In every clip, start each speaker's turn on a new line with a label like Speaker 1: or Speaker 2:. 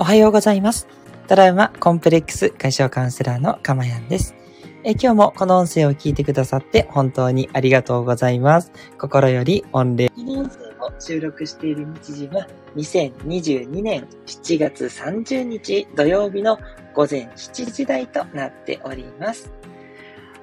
Speaker 1: おはようございます。トラウマコンプレックス解消カウンセラーのかまやんです。え今日もこの音声を聞いてくださって本当にありがとうございます。心より御礼。この音声を収録している日時は2022年7月30日土曜日の午前7時台となっております。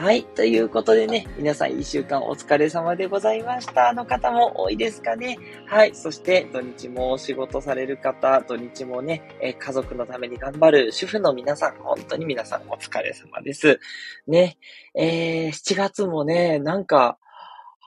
Speaker 1: はい。ということでね、皆さん一週間お疲れ様でございました。の方も多いですかね。はい。そして土日もお仕事される方、土日もね、え家族のために頑張る主婦の皆さん、本当に皆さんお疲れ様です。ね。えー、7月もね、なんか、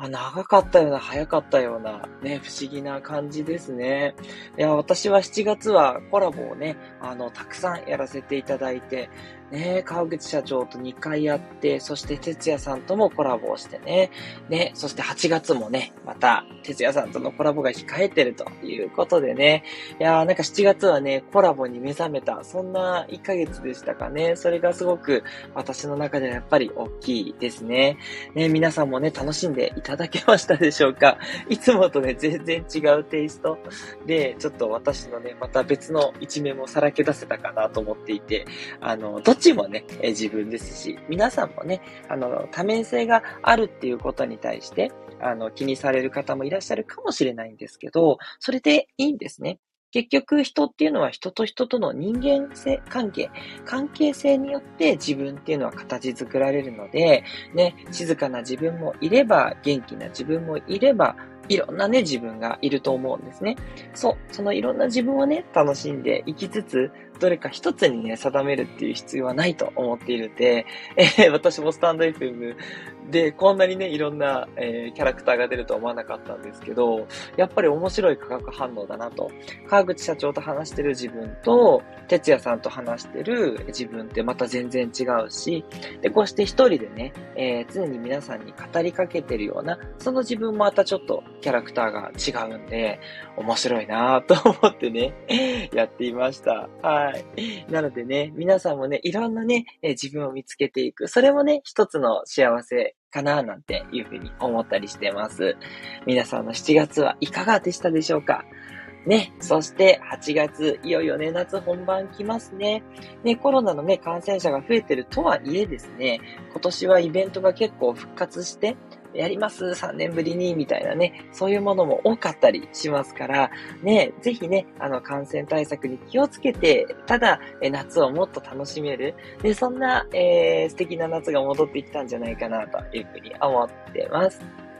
Speaker 1: 長かったような、早かったような、ね、不思議な感じですね。いや、私は7月はコラボをね、あの、たくさんやらせていただいて、ね、川口社長と2回やって、そして哲也さんともコラボをしてね、ね、そして8月もね、また哲也さんとのコラボが控えてるということでね、いやーなんか7月はね、コラボに目覚めた、そんな1ヶ月でしたかね。それがすごく私の中ではやっぱり大きいですね。ね、皆さんもね、楽しんでいただけましたでしょうか。いつもとね、全然違うテイスト。で、ちょっと私のね、また別の一面もさらけ出せたかなと思っていて、あの、ちもね、え自分ですし、皆さんもね、あの、多面性があるっていうことに対して、あの、気にされる方もいらっしゃるかもしれないんですけど、それでいいんですね。結局人っていうのは人と人との人間性関係、関係性によって自分っていうのは形作られるので、ね、静かな自分もいれば、元気な自分もいれば、いろんなね、自分がいると思うんですね。そう。そのいろんな自分をね、楽しんでいきつつ、どれか一つにね、定めるっていう必要はないと思っているんで、えー、私もスタンド FM で、こんなにね、いろんな、えー、キャラクターが出るとは思わなかったんですけど、やっぱり面白い化学反応だなと。川口社長と話してる自分と、哲也さんと話してる自分ってまた全然違うし、で、こうして一人でね、えー、常に皆さんに語りかけてるような、その自分もまたちょっとキャラクターが違うんで、面白いなぁと思ってね、やっていました。はい。い なのでね、皆さんもね、いろんなね、え自分を見つけていく。それもね、一つの幸せかななんていうふうに思ったりしてます。皆さんの7月はいかがでしたでしょうか？ね、そして8月、いよいよね、夏本番来ますね。ね、コロナのね、感染者が増えてるとはいえですね、今年はイベントが結構復活して、やります !3 年ぶりにみたいなね、そういうものも多かったりしますから、ね、ぜひね、あの、感染対策に気をつけて、ただ、え夏をもっと楽しめる、で、そんな、えー、素敵な夏が戻ってきたんじゃないかな、というふうに思ってます。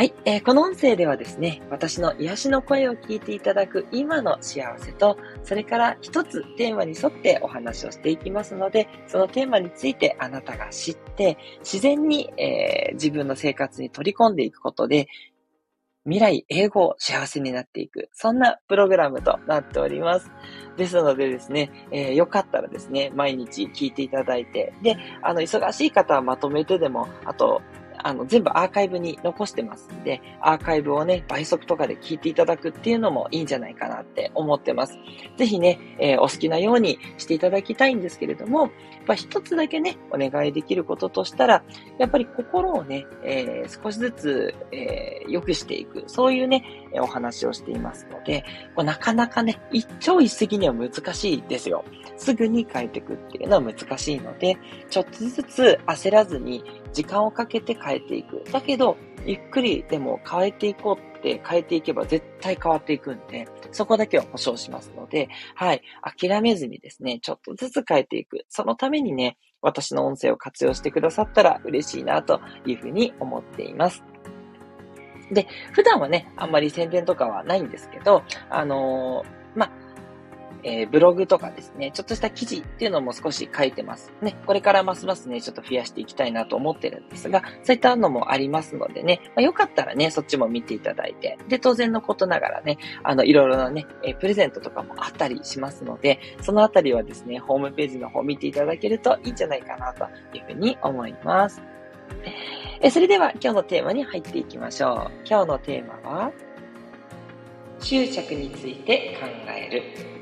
Speaker 1: はい、えー、この音声ではですね、私の癒しの声を聞いていただく今の幸せと、それから一つテーマに沿ってお話をしていきますので、そのテーマについてあなたが知って、自然に、えー、自分の生活に取り込んでいくことで、未来、英語、幸せになっていく。そんなプログラムとなっております。ですのでですね、えー、よかったらですね、毎日聞いていただいて、で、あの、忙しい方はまとめてでも、あと、あの、全部アーカイブに残してますんで、アーカイブをね、倍速とかで聞いていただくっていうのもいいんじゃないかなって思ってます。ぜひね、えー、お好きなようにしていただきたいんですけれども、やっぱ一つだけね、お願いできることとしたら、やっぱり心をね、えー、少しずつ、えー、良くしていく、そういうね、お話をしていますので、こなかなかね、一朝一夕には難しいですよ。すぐに変えていくっていうのは難しいので、ちょっとずつ焦らずに時間をかけて変えていく。だけど、ゆっくりでも変えていこうって変えていけば絶対変わっていくんで、そこだけは保証しますので、はい、諦めずにですね、ちょっとずつ変えていく。そのためにね、私の音声を活用してくださったら嬉しいなというふうに思っています。で、普段はね、あんまり宣伝とかはないんですけど、あのー、えー、ブログとかですね、ちょっとした記事っていうのも少し書いてます。ね、これからますますね、ちょっと増やしていきたいなと思ってるんですが、そういったのもありますのでね、まあ、よかったらね、そっちも見ていただいて、で、当然のことながらね、あの、いろいろなね、え、プレゼントとかもあったりしますので、そのあたりはですね、ホームページの方見ていただけるといいんじゃないかなというふうに思います。えそれでは今日のテーマに入っていきましょう。今日のテーマは、執着について考える。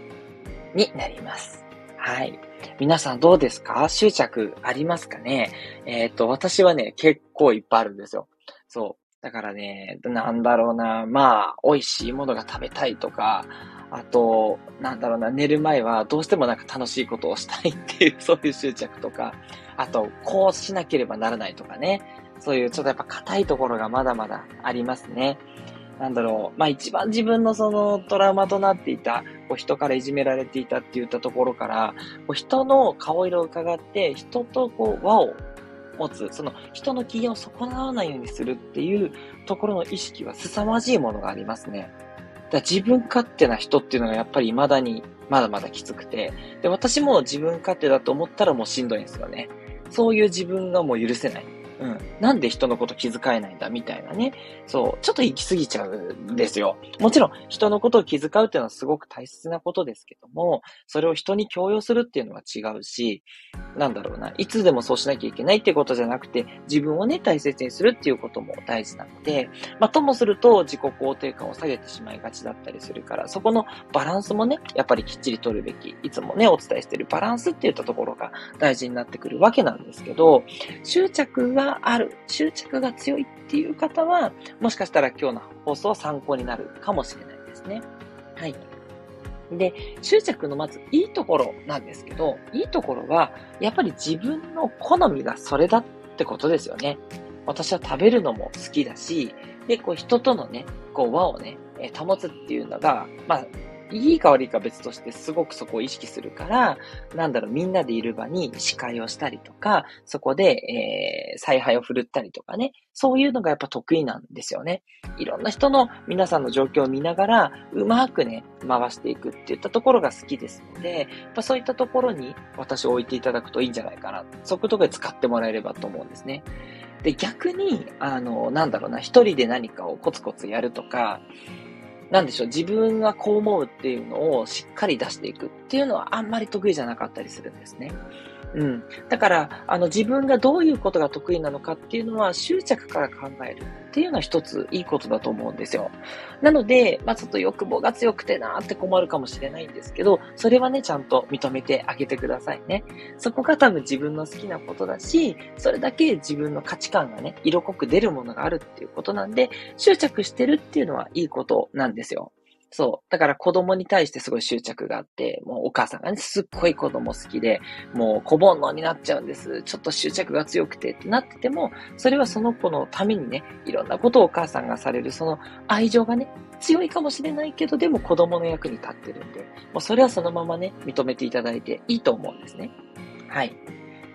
Speaker 1: になります。はい。皆さんどうですか？執着ありますかね？えっ、と、私はね、結構いっぱいあるんですよ。そう。だからね、なんだろうな、まあ、美味しいものが食べたいとか、あと、なんだろうな、寝る前はどうしてもなんか楽しいことをしたいっていう、そういう執着とか、あと、こうしなければならないとかね、そういうちょっとやっぱ硬いところがまだまだありますね。なんだろう、まあ一番自分のそのトラウマとなっていた、こう人からいじめられていたって言ったところから、こう人の顔色を伺って、人とこう輪を持つ、その人の機嫌を損なわないようにするっていうところの意識は凄まじいものがありますね。だ自分勝手な人っていうのがやっぱり未だにまだまだきつくて、で、私も自分勝手だと思ったらもうしんどいんですよね。そういう自分がもう許せない。うん。なんで人のこと気遣えないんだみたいなね。そう。ちょっと行き過ぎちゃうんですよ。もちろん、人のことを気遣うっていうのはすごく大切なことですけども、それを人に強要するっていうのは違うし、なんだろうな。いつでもそうしなきゃいけないってことじゃなくて、自分をね、大切にするっていうことも大事なので、まあ、ともすると自己肯定感を下げてしまいがちだったりするから、そこのバランスもね、やっぱりきっちり取るべき。いつもね、お伝えしてるバランスっていったところが大事になってくるわけなんですけど、執着はがある、執着が強いっていう方は、もしかしたら今日の放送は参考になるかもしれないですね。はい。で、執着のまずいいところなんですけど、いいところは、やっぱり自分の好みがそれだってことですよね。私は食べるのも好きだし、で、こう人とのね、こう輪をね、保つっていうのが、まあ、いいか悪いか別としてすごくそこを意識するから、なんだろう、みんなでいる場に司会をしたりとか、そこで、えー、采配を振るったりとかね、そういうのがやっぱ得意なんですよね。いろんな人の皆さんの状況を見ながら、うまくね、回していくっていったところが好きですので、やっぱそういったところに私を置いていただくといいんじゃないかな。そういうとこで使ってもらえればと思うんですね。で、逆に、あの、なんだろうな、一人で何かをコツコツやるとか、なんでしょう、自分がこう思うっていうのをしっかり出していくっていうのはあんまり得意じゃなかったりするんですね。うん。だから、あの、自分がどういうことが得意なのかっていうのは執着から考えるっていうのは一ついいことだと思うんですよ。なので、まあ、ちょっと欲望が強くてなーって困るかもしれないんですけど、それはね、ちゃんと認めてあげてくださいね。そこが多分自分の好きなことだし、それだけ自分の価値観がね、色濃く出るものがあるっていうことなんで、執着してるっていうのはいいことなんですよ。そう。だから子供に対してすごい執着があって、もうお母さんがね、すっごい子供好きで、もう小煩悩になっちゃうんです。ちょっと執着が強くてってなってても、それはその子のためにね、いろんなことをお母さんがされる、その愛情がね、強いかもしれないけど、でも子供の役に立ってるんで、もうそれはそのままね、認めていただいていいと思うんですね。はい。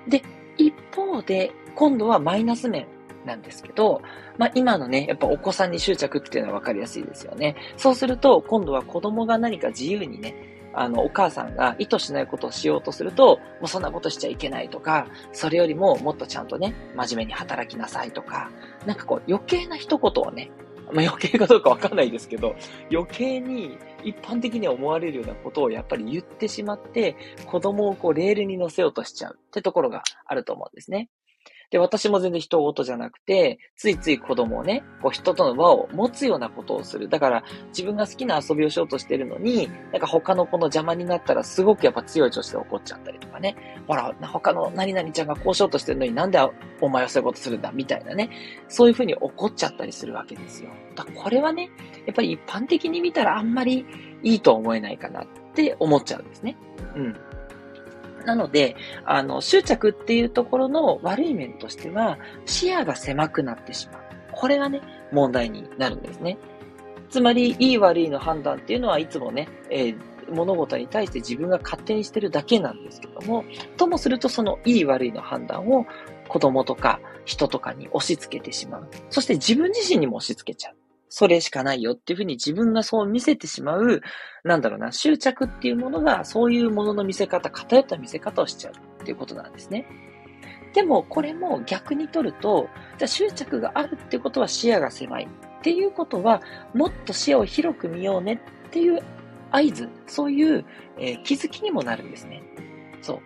Speaker 1: で、一方で、今度はマイナス面なんですけど、まあ今のね、やっぱお子さんに執着っていうのは分かりやすいですよね。そうすると、今度は子供が何か自由にね、あの、お母さんが意図しないことをしようとすると、もうそんなことしちゃいけないとか、それよりももっとちゃんとね、真面目に働きなさいとか、なんかこう余計な一言をね、まあ、余計かどうかわかんないですけど、余計に一般的に思われるようなことをやっぱり言ってしまって、子供をこうレールに乗せようとしちゃうってところがあると思うんですね。で、私も全然人事じゃなくて、ついつい子供をね、こう人との輪を持つようなことをする。だから、自分が好きな遊びをしようとしてるのに、なんか他の子の邪魔になったらすごくやっぱ強い調子で怒っちゃったりとかね。ほら、他の何々ちゃんがこうしようとしてるのになんでお前はそういうことするんだ？みたいなね。そういうふうに怒っちゃったりするわけですよ。だこれはね、やっぱり一般的に見たらあんまりいいと思えないかなって思っちゃうんですね。うん。なので、あの、執着っていうところの悪い面としては、視野が狭くなってしまう。これがね、問題になるんですね。つまり、いい悪いの判断っていうのはいつもね、えー、物事に対して自分が勝手にしてるだけなんですけども、ともするとそのいい悪いの判断を子供とか人とかに押し付けてしまう。そして自分自身にも押し付けちゃう。それしかないよっていうふうに自分がそう見せてしまう、なんだろうな、執着っていうものが、そういうものの見せ方、偏った見せ方をしちゃうっていうことなんですね。でも、これも逆にとると、じゃあ執着があるってことは視野が狭いっていうことは、もっと視野を広く見ようねっていう合図、そういう、えー、気づきにもなるんですね。そう。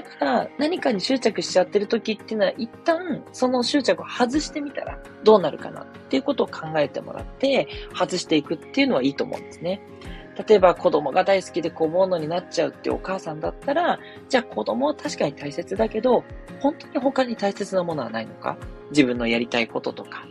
Speaker 1: だから、何かに執着しちゃってる時っていうのは、一旦、その執着を外してみたら、どうなるかなっていうことを考えてもらって、外していくっていうのはいいと思うんですね。例えば子供が大好きで小物になっちゃうってお母さんだったら、じゃあ子供は確かに大切だけど、本当に他に大切なものはないのか？自分のやりたいこととか、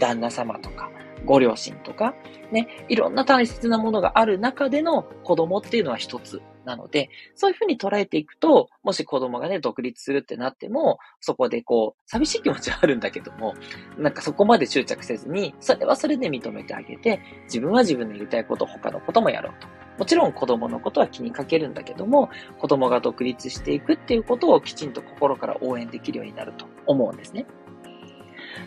Speaker 1: 旦那様とか、ご両親とか、ね、いろんな大切なものがある中での子供っていうのは一つなので、そういうふうに捉えていくと、もし子供がね、独立するってなっても、そこでこう、寂しい気持ちはあるんだけども、なんかそこまで執着せずに、それはそれで認めてあげて、自分は自分のやりたいこと、他のこともやろうと。もちろん子供のことは気にかけるんだけども、子供が独立していくっていうことをきちんと心から応援できるようになると思うんですね。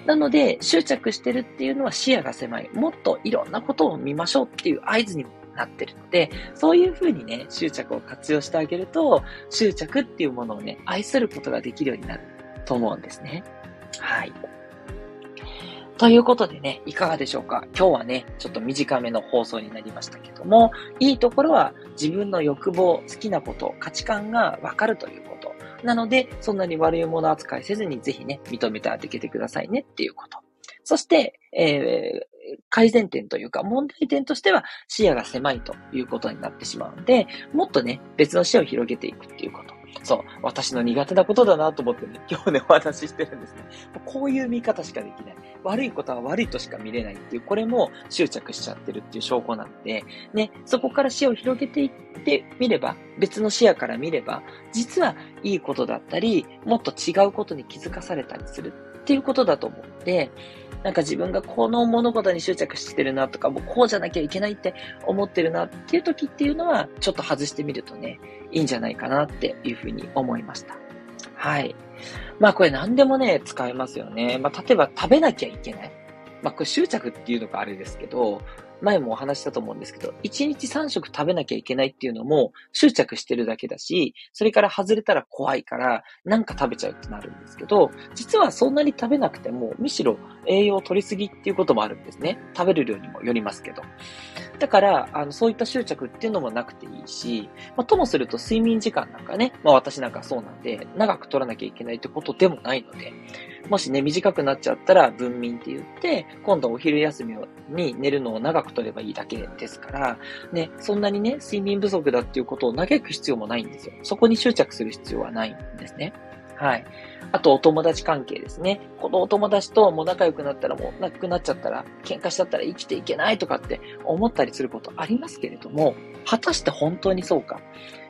Speaker 1: なので、執着してるっていうのは視野が狭い。もっといろんなことを見ましょうっていう合図にもなってるので、そういうふうにね、執着を活用してあげると、執着っていうものをね、愛することができるようになると思うんですね。はい。ということでね、いかがでしょうか？今日はね、ちょっと短めの放送になりましたけども、いいところは自分の欲望、好きなこと、価値観がわかるということ。なので、そんなに悪いもの扱いせずにぜひね、認めてあげてくださいねっていうこと。そして、えー、改善点というか問題点としては視野が狭いということになってしまうので、もっとね、別の視野を広げていくっていうこと。そう、私の苦手なことだなと思ってね、今日ね、お話ししてるんですね。こういう見方しかできない。悪いことは悪いとしか見れないっていう、これも執着しちゃってるっていう証拠なので、ね、そこから視野を広げていってみれば、別の視野から見れば、実はいいことだったり、もっと違うことに気づかされたりするっていうことだと思って、なんか自分がこの物事に執着してるなとか、もうこうじゃなきゃいけないって思ってるなっていう時っていうのは、ちょっと外してみるとね、いいんじゃないかなっていうふうに思いました。はい。まあこれ何でもね、使えますよね。まあ例えば食べなきゃいけない。まあこれ執着っていうのがあれですけど、前もお話したと思うんですけど、1日3食食べなきゃいけないっていうのも執着してるだけだし、それから外れたら怖いから、なんか食べちゃうってなるんですけど、実はそんなに食べなくても、むしろ栄養を取りすぎっていうこともあるんですね。食べる量にもよりますけど。だから、あの、そういった執着っていうのもなくていいし、まあ、ともすると睡眠時間なんかね、まあ私なんかそうなんで、長く取らなきゃいけないってことでもないので、もしね、短くなっちゃったら分眠って言って、今度お昼休みに寝るのを長く取ればいいだけですから、ね、そんなにね、睡眠不足だっていうことを嘆く必要もないんですよ。そこに執着する必要はないんですね。はい。あと、お友達関係ですね。このお友達とも仲良くなったらもう亡くなっちゃったら、喧嘩しちゃったら生きていけないとかって思ったりすることありますけれども、果たして本当にそうか。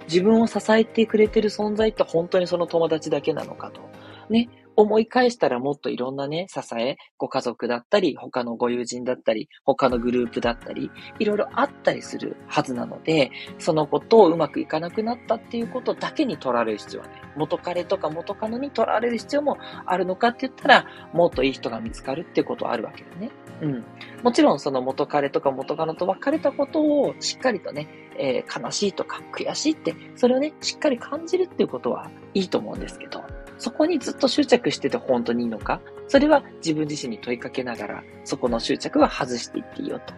Speaker 1: 自分を支えてくれてる存在って本当にその友達だけなのかと。ね。思い返したらもっといろんなね、支え、ご家族だったり、他のご友人だったり、他のグループだったり、いろいろあったりするはずなので、そのことをうまくいかなくなったっていうことだけに取られる必要はね、元彼とか元カノに取られる必要もあるのかって言ったら、もっといい人が見つかるっていうことはあるわけだね。うん。もちろんその元彼とか元カノと別れたことをしっかりとね、えー、悲しいとか悔しいって、それをね、しっかり感じるっていうことはいいと思うんですけど、そこにずっと執着してて本当にいいのか？それは自分自身に問いかけながら、そこの執着は外していっていいよと。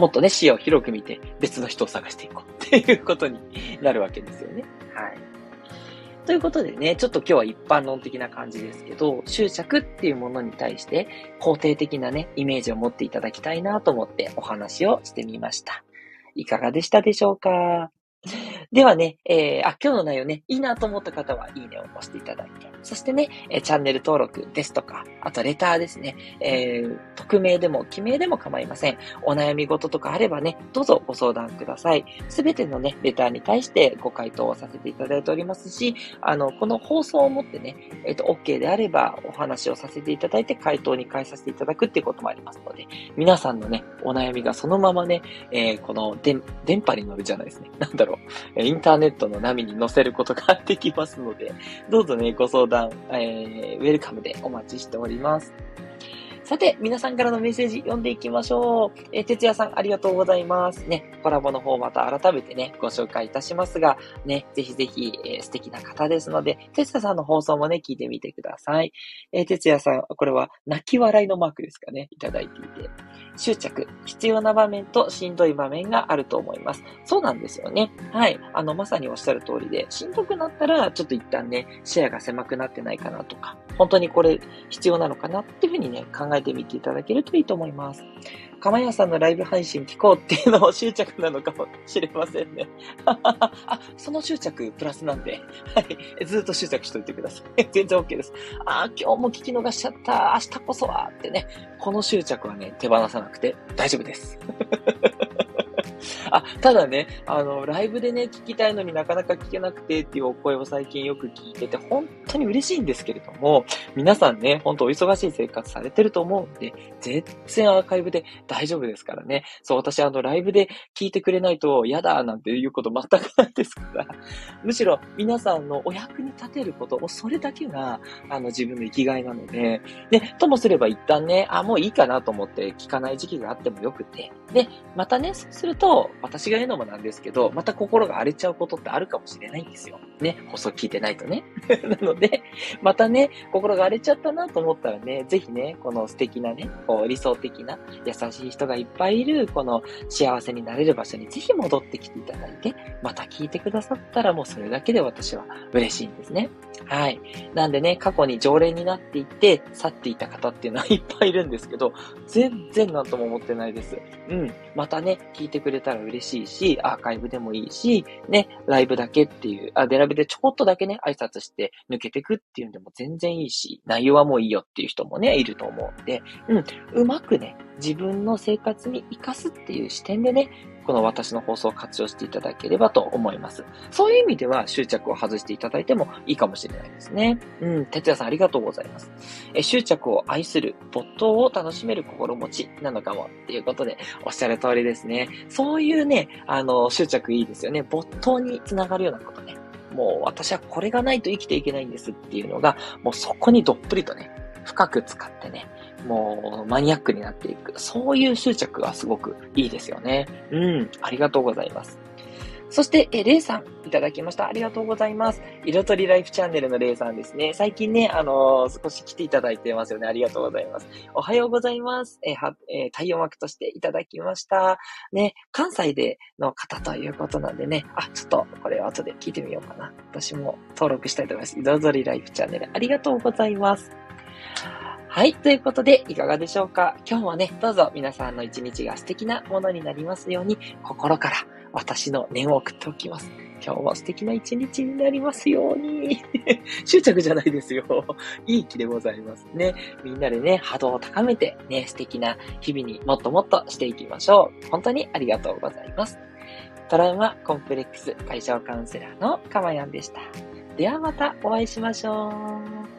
Speaker 1: もっとね、視野を広く見て別の人を探していこうっていうことになるわけですよね。はい。ということでね、ちょっと今日は一般論的な感じですけど、執着っていうものに対して肯定的なね、イメージを持っていただきたいなと思ってお話をしてみました。いかがでしたでしょうか？ではね、えー、あ、今日の内容ね、いいなと思った方は、いいねを押していただいて、そしてね、え、チャンネル登録ですとか、あとレターですね、えー、匿名でも記名でも構いません。お悩み事とかあればね、どうぞご相談ください。すべてのね、レターに対してご回答をさせていただいておりますし、あの、この放送をもってね、えっ、ー、と、OK であればお話をさせていただいて回答に返させていただくっていうこともありますので、皆さんのね、お悩みがそのままね、えー、この電波に乗るじゃないですね。なんだろう。インターネットの波に乗せることができますので、どうぞね、ご相談、えー、ウェルカムでお待ちしております。さて、皆さんからのメッセージ読んでいきましょう。えー、哲也さんありがとうございます。ね、コラボの方また改めてね、ご紹介いたしますが、ね、ぜひぜひ、えー、素敵な方ですので、哲也さんの放送もね、聞いてみてください。えー、哲也さん、これは泣き笑いのマークですかね、いただいていて。執着、必要な場面としんどい場面があると思います。そうなんですよね。はい。あの、まさにおっしゃる通りで、しんどくなったら、ちょっと一旦ね、視野が狭くなってないかなとか、本当にこれ必要なのかなっていうふうにね、考えてみていただけるといいと思います。かまやさんのライブ配信聞こうっていうのも執着なのかもしれませんね。あ、その執着プラスなんで、はい。ずっと執着しといてください。全然 OK です。あ、今日も聞き逃しちゃった。明日こそはってね。この執着はね、手放さなくて大丈夫です。あ、ただね、あの、ライブでね、聞きたいのになかなか聞けなくてっていうお声を最近よく聞いてて、本当に嬉しいんですけれども、皆さんね、本当お忙しい生活されてると思うんで、全然アーカイブで大丈夫ですからね。そう、私あの、ライブで聞いてくれないと嫌だなんていうこと全くないですから、むしろ皆さんのお役に立てること、もうそれだけが、あの、自分の生きがいなので、で、ともすれば一旦ね、あ、もういいかなと思って聞かない時期があってもよくて、で、またね、そうすると、私が言うのもなんですけど、また心が荒れちゃうことってあるかもしれないんですよ。ね、放送聞いてないとね。なので、またね、心が荒れちゃったなと思ったらね、ぜひね、この素敵なね、こう理想的な優しい人がいっぱいいる、この幸せになれる場所にぜひ戻ってきていただいて、また聞いてくださったらもうそれだけで私は嬉しいんですね。はい。なんでね、過去に常連になっていて、去っていた方っていうのはいっぱいいるんですけど、全然なんとも思ってないです。うん。またね、聞いてくれたら嬉しいし、アーカイブでもいいし、ね、ライブだけっていう、あ、デラビでちょこっとだけね、挨拶して抜けてくっていうんでも全然いいし、内容はもういいよっていう人もね、いると思うんで、うん、うまくね、自分の生活に活かすっていう視点でね、この私の放送を活用していただければと思います。そういう意味では執着を外していただいてもいいかもしれないですね。うん、哲也さんありがとうございます。え執着を愛する、没頭を楽しめる心持ちなのかもっていうことでおっしゃる通りですね。そういうね、あの、執着いいですよね。没頭につながるようなことね。もう私はこれがないと生きていけないんですっていうのが、もうそこにどっぷりとね、深く使ってね、もうマニアックになっていく。そういう執着がすごくいいですよね。うん。ありがとうございます。そして、え、レイさん、いただきました。ありがとうございます。色とりライフチャンネルのレイさんですね。最近ね、あのー、少し来ていただいてますよね。ありがとうございます。おはようございます。えは、えー、太陽膜としていただきました。ね、関西での方ということなんでね、あ、ちょっと、これ後で聞いてみようかな。私も登録したいと思います。色とりライフチャンネル、ありがとうございます。はい。ということで、いかがでしょうか？今日はね、どうぞ皆さんの一日が素敵なものになりますように、心から私の念を送っておきます。今日も素敵な一日になりますように。執着じゃないですよ。いい気でございますね。みんなでね、波動を高めて、ね、素敵な日々にもっともっとしていきましょう。本当にありがとうございます。トラウマコンプレックス解消カウンセラーのかまやんでした。ではまたお会いしましょう。